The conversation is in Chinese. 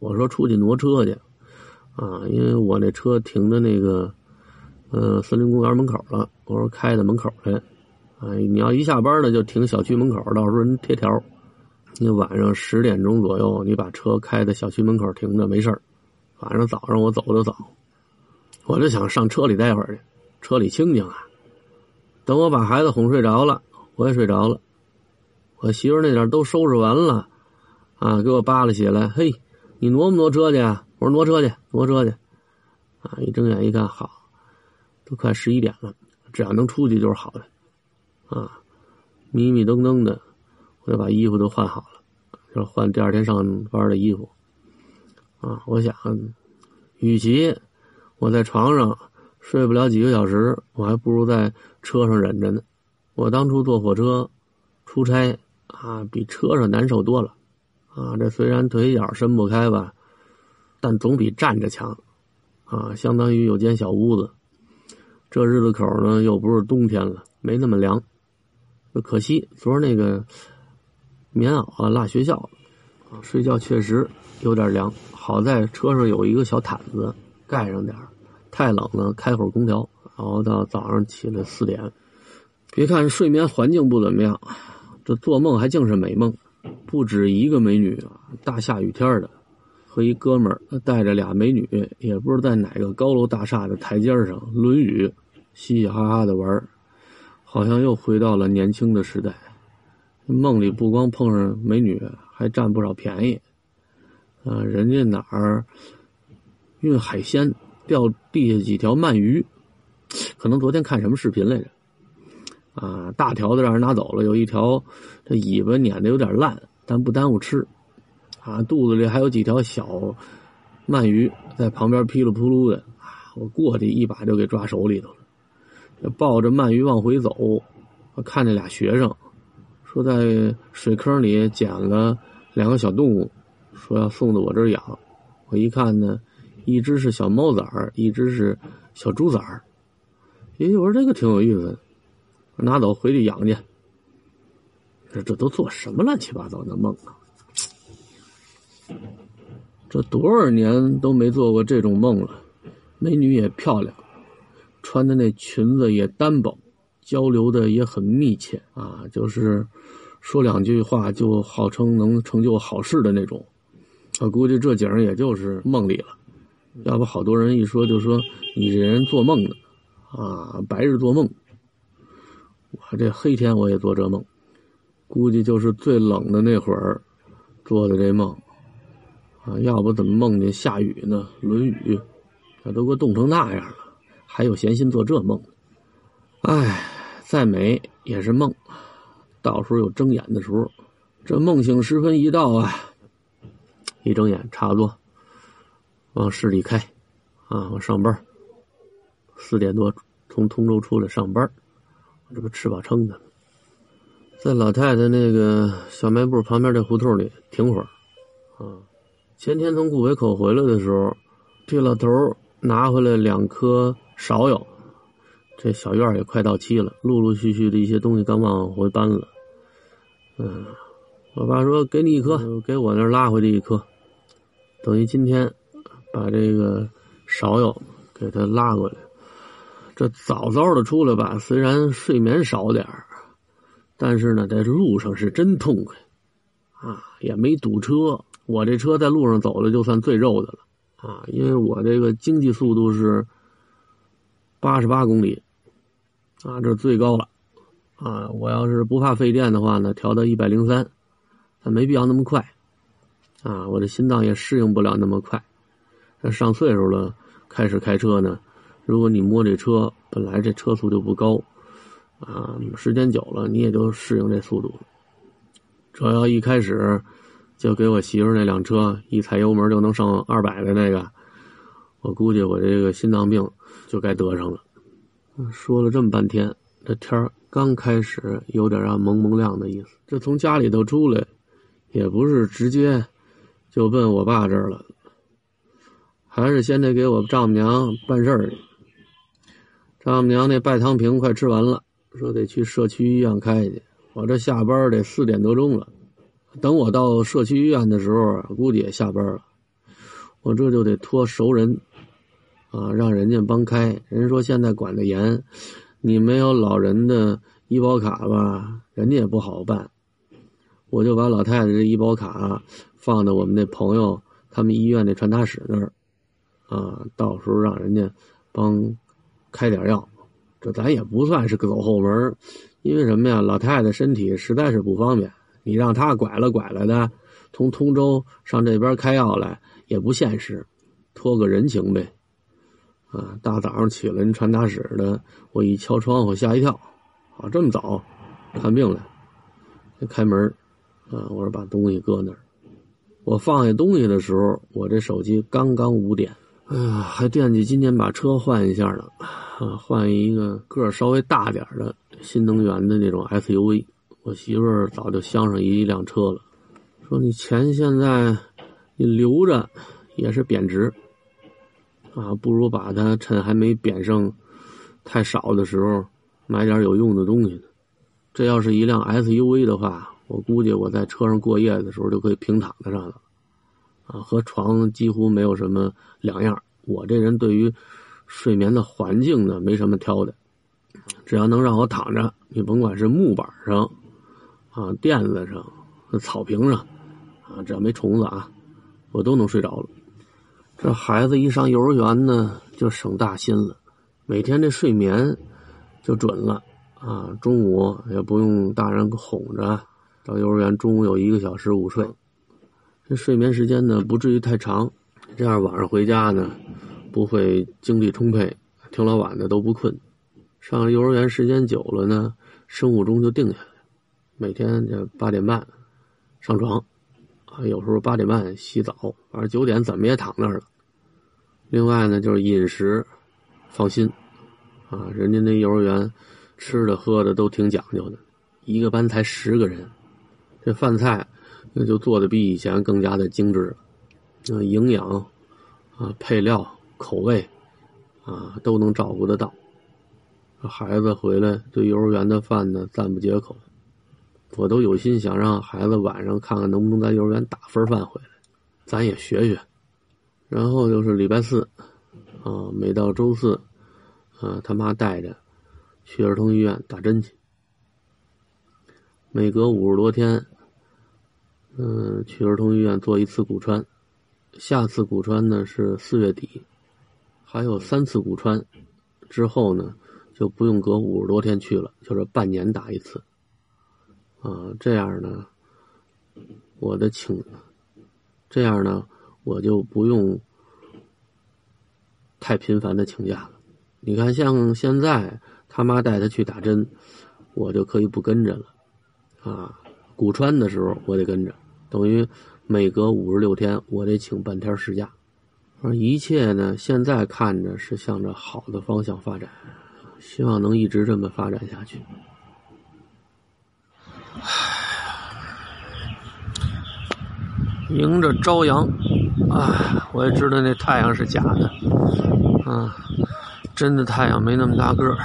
我说出去挪车去，啊，因为我那车停的那个，呃，森林公园门口了。我说开到门口去，啊，你要一下班呢就停小区门口，到时候人贴条。你晚上十点钟左右，你把车开在小区门口停着没事晚上早上我走就早，我就想上车里待会儿去，车里清静啊。等我把孩子哄睡着了，我也睡着了。我媳妇那点都收拾完了，啊，给我扒拉起来。嘿，你挪不挪车去？我说挪车去，挪车去。啊，一睁眼一看，好，都快十一点了，只要能出去就是好的。啊，迷迷瞪瞪的，我就把衣服都换好了，就换第二天上班的衣服。啊，我想，与其我在床上睡不了几个小时，我还不如在车上忍着呢。我当初坐火车出差。啊，比车上难受多了，啊，这虽然腿脚伸不开吧，但总比站着强，啊，相当于有间小屋子。这日子口呢，又不是冬天了，没那么凉。可惜昨儿那个棉袄啊落学校了，睡觉确实有点凉。好在车上有一个小毯子盖上点太冷了开会儿空调，熬到早上起来四点。别看睡眠环境不怎么样。这做梦还竟是美梦，不止一个美女啊！大下雨天的，和一哥们儿带着俩美女，也不知道在哪个高楼大厦的台阶上轮雨，嘻嘻哈哈的玩好像又回到了年轻的时代。梦里不光碰上美女，还占不少便宜。啊，人家哪儿运海鲜，掉地下几条鳗鱼，可能昨天看什么视频来着？啊，大条的让人拿走了，有一条这尾巴碾的有点烂，但不耽误吃。啊，肚子里还有几条小鳗鱼在旁边噼里扑噜的。啊，我过去一把就给抓手里头了，抱着鳗鱼往回走。我看见俩学生说在水坑里捡了两个小动物，说要送到我这儿养。我一看呢，一只是小猫崽儿，一只是小猪崽儿。咦，我说这个挺有意思。拿走回去养去。这这都做什么乱七八糟的梦啊！这多少年都没做过这种梦了。美女也漂亮，穿的那裙子也单薄，交流的也很密切啊，就是说两句话就号称能成就好事的那种。我估计这景也就是梦里了，要不好多人一说就说你这人做梦呢啊，白日做梦。我这黑天我也做这梦，估计就是最冷的那会儿做的这梦啊！要不怎么梦见下雨呢？轮雨，那都给我冻成那样了，还有闲心做这梦？哎，再美也是梦，到时候有睁眼的时候。这梦醒时分一到啊，一睁眼差不多往市里开啊，我上班，四点多从通州出来上班。这不吃饱撑的，在老太太那个小卖部旁边这胡同里停会儿，啊，前天从顾北口回来的时候，这老头拿回来两颗芍药，这小院也快到期了，陆陆续续的一些东西刚往回搬了，嗯，我爸说给你一颗，给我那拉回去一颗，等于今天把这个芍药给他拉过来。这早早的出来吧，虽然睡眠少点但是呢，在路上是真痛快，啊，也没堵车。我这车在路上走的就算最肉的了，啊，因为我这个经济速度是八十八公里，啊，这最高了，啊，我要是不怕费电的话呢，调到一百零三，但没必要那么快，啊，我的心脏也适应不了那么快。这上岁数了，开始开车呢。如果你摸这车，本来这车速就不高，啊，时间久了你也就适应这速度。这要一开始就给我媳妇那辆车一踩油门就能上二百的那个，我估计我这个心脏病就该得上了。说了这么半天，这天儿刚开始有点啊蒙蒙亮的意思。这从家里头出来，也不是直接就奔我爸这儿了，还是先得给我丈母娘办事儿去。丈母娘那拜汤瓶快吃完了，说得去社区医院开去。我这下班得四点多钟了，等我到社区医院的时候，估计也下班了。我这就得托熟人，啊，让人家帮开。人说现在管得严，你没有老人的医保卡吧，人家也不好办。我就把老太太这医保卡放到我们那朋友他们医院那传达室那儿，啊，到时候让人家帮开点药。这咱也不算是个走后门，因为什么呀？老太太身体实在是不方便，你让她拐了拐了的，从通州上这边开药来也不现实，托个人情呗。啊，大早上起来，人传达室的，我一敲窗户，吓一跳，啊，这么早看病来，开门，啊，我说把东西搁那儿，我放下东西的时候，我这手机刚刚五点。哎呀，还惦记今年把车换一下呢，啊，换一个个儿稍微大点的新能源的那种 SUV。我媳妇儿早就相上一辆车了，说你钱现在你留着也是贬值，啊，不如把它趁还没贬剩太少的时候买点有用的东西呢。这要是一辆 SUV 的话，我估计我在车上过夜的时候就可以平躺在上了。啊，和床几乎没有什么两样。我这人对于睡眠的环境呢，没什么挑的，只要能让我躺着，你甭管是木板上、啊垫子上、草坪上，啊只要没虫子啊，我都能睡着了。这孩子一上幼儿园呢，就省大心了，每天这睡眠就准了啊，中午也不用大人哄着，到幼儿园中午有一个小时午睡。这睡眠时间呢不至于太长，这样晚上回家呢不会精力充沛，挺老晚的都不困。上幼儿园时间久了呢，生物钟就定下来，每天这八点半上床，啊，有时候八点半洗澡，反正九点怎么也躺那儿了。另外呢，就是饮食放心，啊，人家那幼儿园吃的喝的都挺讲究的，一个班才十个人，这饭菜。那就做的比以前更加的精致了，营养啊，配料、口味啊，都能照顾得到。孩子回来对幼儿园的饭呢赞不绝口，我都有心想让孩子晚上看看能不能在幼儿园打份饭回来，咱也学学。然后就是礼拜四，啊，每到周四，啊，他妈带着去儿童医院打针去，每隔五十多天。嗯，去儿童医院做一次骨穿，下次骨穿呢是四月底，还有三次骨穿，之后呢就不用隔五十多天去了，就是半年打一次。啊，这样呢，我的请，这样呢我就不用太频繁的请假了。你看，像现在他妈带他去打针，我就可以不跟着了，啊。骨穿的时候，我得跟着，等于每隔五十六天，我得请半天事假。而一切呢，现在看着是向着好的方向发展，希望能一直这么发展下去。迎着朝阳，啊，我也知道那太阳是假的，啊，真的太阳没那么大个儿。